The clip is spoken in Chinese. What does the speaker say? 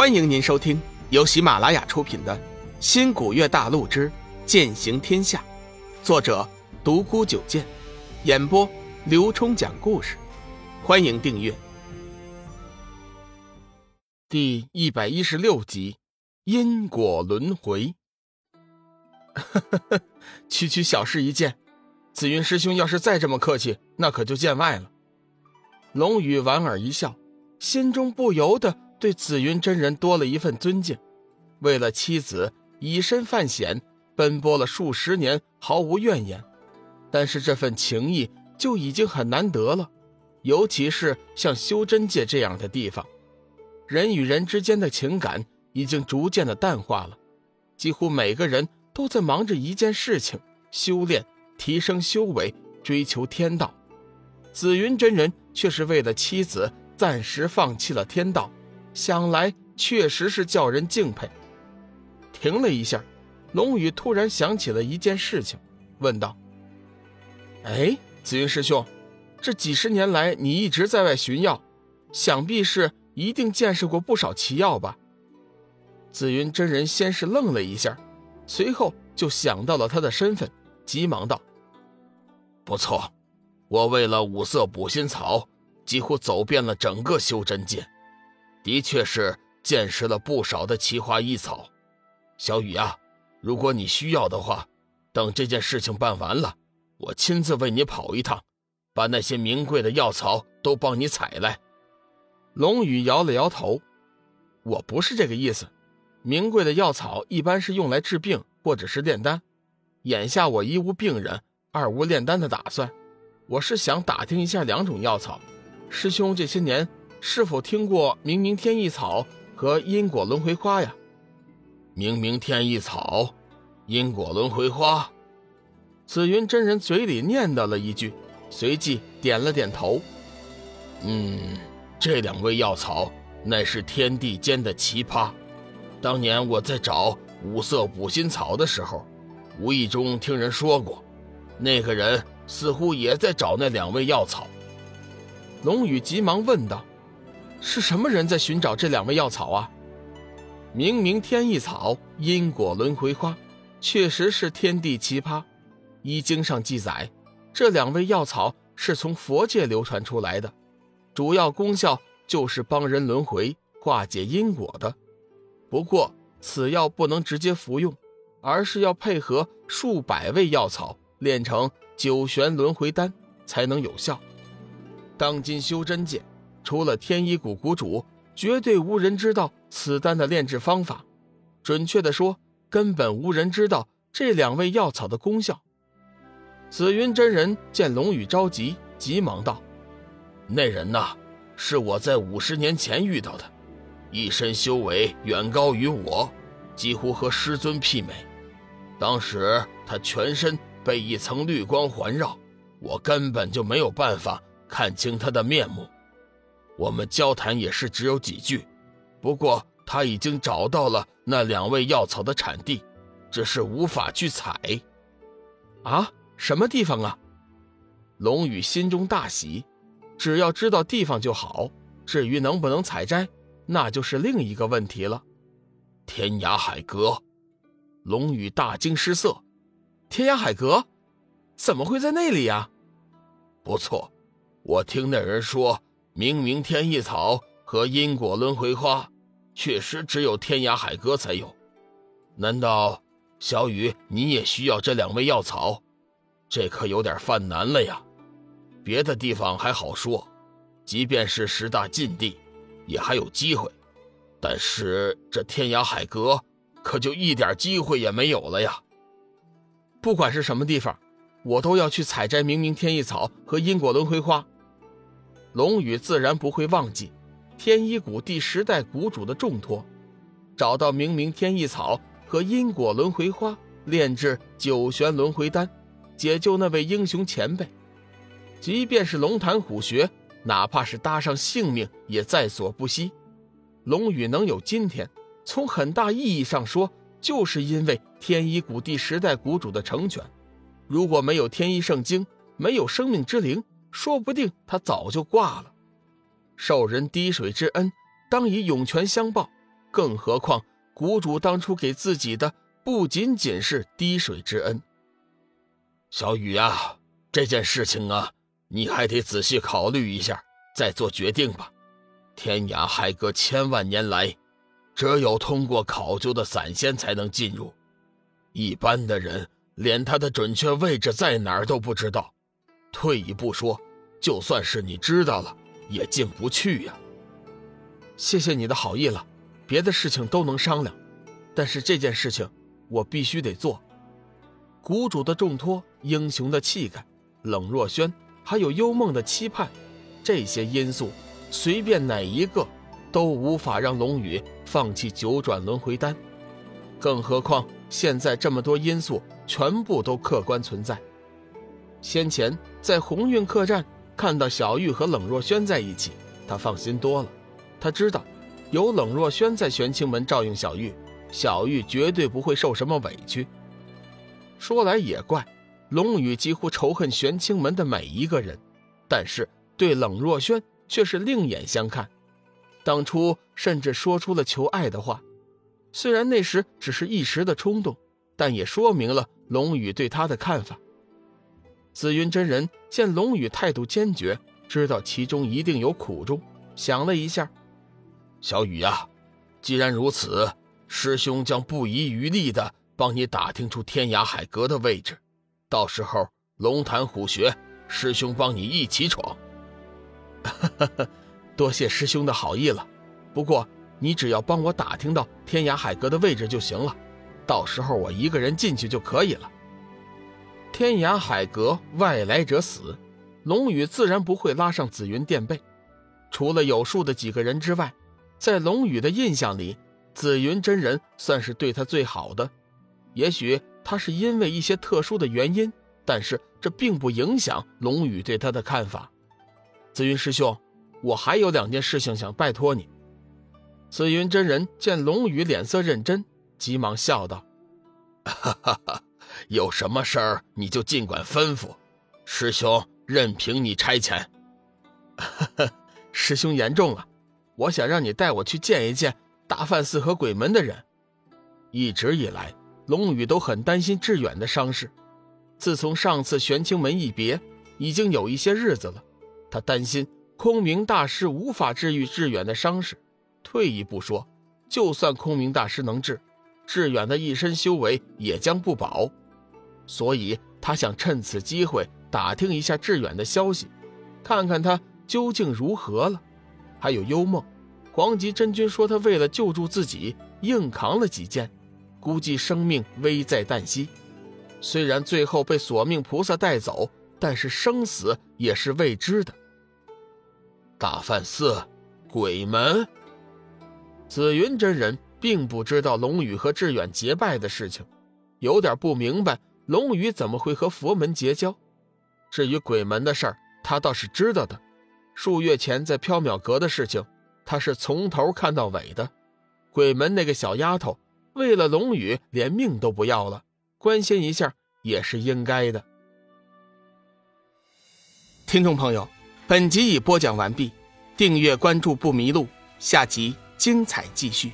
欢迎您收听由喜马拉雅出品的《新古月大陆之剑行天下》，作者独孤九剑，演播刘冲讲故事。欢迎订阅。第一百一十六集，因果轮回。区区小事一件，紫云师兄要是再这么客气，那可就见外了。龙宇莞尔一笑，心中不由得对紫云真人多了一份尊敬。为了妻子以身犯险，奔波了数十年，毫无怨言。但是这份情谊就已经很难得了，尤其是像修真界这样的地方，人与人之间的情感已经逐渐的淡化了，几乎每个人都在忙着一件事情：修炼、提升修为、追求天道。紫云真人却是为了妻子暂时放弃了天道，想来确实是叫人敬佩。停了一下，龙宇突然想起了一件事情，问道：“哎，紫云师兄，这几十年来你一直在外寻药，想必是一定见识过不少奇药吧？”紫云真人先是愣了一下，随后就想到了他的身份，急忙道：“不错。”我为了五色补心草，几乎走遍了整个修真界，的确是见识了不少的奇花异草。小雨啊，如果你需要的话，等这件事情办完了，我亲自为你跑一趟，把那些名贵的药草都帮你采来。龙宇摇了摇头：“我不是这个意思，名贵的药草一般是用来治病或者是炼丹，眼下我一无病人，二无炼丹的打算。”我是想打听一下两种药草，师兄这些年是否听过明明天意草和因果轮回花呀？明明天意草，因果轮回花。紫云真人嘴里念叨了一句，随即点了点头。嗯，这两味药草乃是天地间的奇葩。当年我在找五色补心草的时候，无意中听人说过，那个人。似乎也在找那两味药草。龙宇急忙问道：“是什么人在寻找这两味药草啊？”明明天意草、因果轮回花，确实是天地奇葩。医经上记载，这两味药草是从佛界流传出来的，主要功效就是帮人轮回、化解因果的。不过，此药不能直接服用，而是要配合数百味药草炼成。九玄轮回丹才能有效。当今修真界，除了天一谷谷主，绝对无人知道此丹的炼制方法。准确的说，根本无人知道这两味药草的功效。紫云真人见龙宇着急，急忙道：“那人呐，是我在五十年前遇到的，一身修为远高于我，几乎和师尊媲美。当时他全身……”被一层绿光环绕，我根本就没有办法看清他的面目。我们交谈也是只有几句，不过他已经找到了那两味药草的产地，只是无法去采。啊，什么地方啊？龙宇心中大喜，只要知道地方就好。至于能不能采摘，那就是另一个问题了。天涯海阁，龙宇大惊失色。天涯海阁，怎么会在那里呀？不错，我听那人说，明明天意草和因果轮回花，确实只有天涯海阁才有。难道小雨你也需要这两味药草？这可有点犯难了呀。别的地方还好说，即便是十大禁地，也还有机会。但是这天涯海阁，可就一点机会也没有了呀。不管是什么地方，我都要去采摘明明天意草和因果轮回花。龙宇自然不会忘记天一谷第十代谷主的重托，找到明明天意草和因果轮回花，炼制九玄轮回丹，解救那位英雄前辈。即便是龙潭虎穴，哪怕是搭上性命也在所不惜。龙宇能有今天，从很大意义上说。就是因为天一谷第十代谷主的成全，如果没有天一圣经，没有生命之灵，说不定他早就挂了。受人滴水之恩，当以涌泉相报。更何况谷主当初给自己的不仅仅是滴水之恩。小雨啊，这件事情啊，你还得仔细考虑一下，再做决定吧。天涯海阁千万年来，只有通过考究的散仙才能进入，一般的人连它的准确位置在哪儿都不知道。退一步说，就算是你知道了，也进不去呀。谢谢你的好意了，别的事情都能商量，但是这件事情我必须得做。谷主的重托、英雄的气概、冷若轩还有幽梦的期盼，这些因素，随便哪一个都无法让龙宇放弃九转轮回丹。更何况现在这么多因素全部都客观存在。先前在鸿运客栈看到小玉和冷若轩在一起，他放心多了。他知道，有冷若轩在玄清门照应小玉，小玉绝对不会受什么委屈。说来也怪，龙宇几乎仇恨玄清门的每一个人，但是对冷若轩却是另眼相看。当初甚至说出了求爱的话，虽然那时只是一时的冲动，但也说明了龙宇对他的看法。紫云真人见龙宇态度坚决，知道其中一定有苦衷，想了一下。小雨呀，既然如此，师兄将不遗余力的帮你打听出天涯海阁的位置。到时候龙潭虎穴，师兄帮你一起闯。多谢师兄的好意了。不过你只要帮我打听到天涯海阁的位置就行了，到时候我一个人进去就可以了。天涯海阁外来者死，龙宇自然不会拉上紫云垫背。除了有数的几个人之外。在龙宇的印象里，紫云真人算是对他最好的。也许他是因为一些特殊的原因，但是这并不影响龙宇对他的看法。紫云师兄，我还有两件事情想拜托你。紫云真人见龙宇脸色认真，急忙笑道：“哈哈哈，有什么事儿你就尽管吩咐，师兄任凭你差遣。”师兄言重了。我想让你带我去见一见大梵寺和鬼门的人。一直以来，龙宇都很担心志远的伤势。自从上次玄清门一别，已经有一些日子了。他担心空明大师无法治愈志远的伤势。退一步说，就算空明大师能治，志远的一身修为也将不保。所以他想趁此机会打听一下志远的消息，看看他究竟如何了。还有幽梦，黄极真君说他为了救助自己，硬扛了几剑，估计生命危在旦夕。虽然最后被索命菩萨带走，但是生死也是未知的。大梵寺，鬼门。紫云真人并不知道龙宇和志远结拜的事情，有点不明白龙宇怎么会和佛门结交。至于鬼门的事儿，他倒是知道的。数月前在缥缈阁的事情，他是从头看到尾的。鬼门那个小丫头，为了龙宇连命都不要了，关心一下也是应该的。听众朋友，本集已播讲完毕，订阅关注不迷路，下集精彩继续。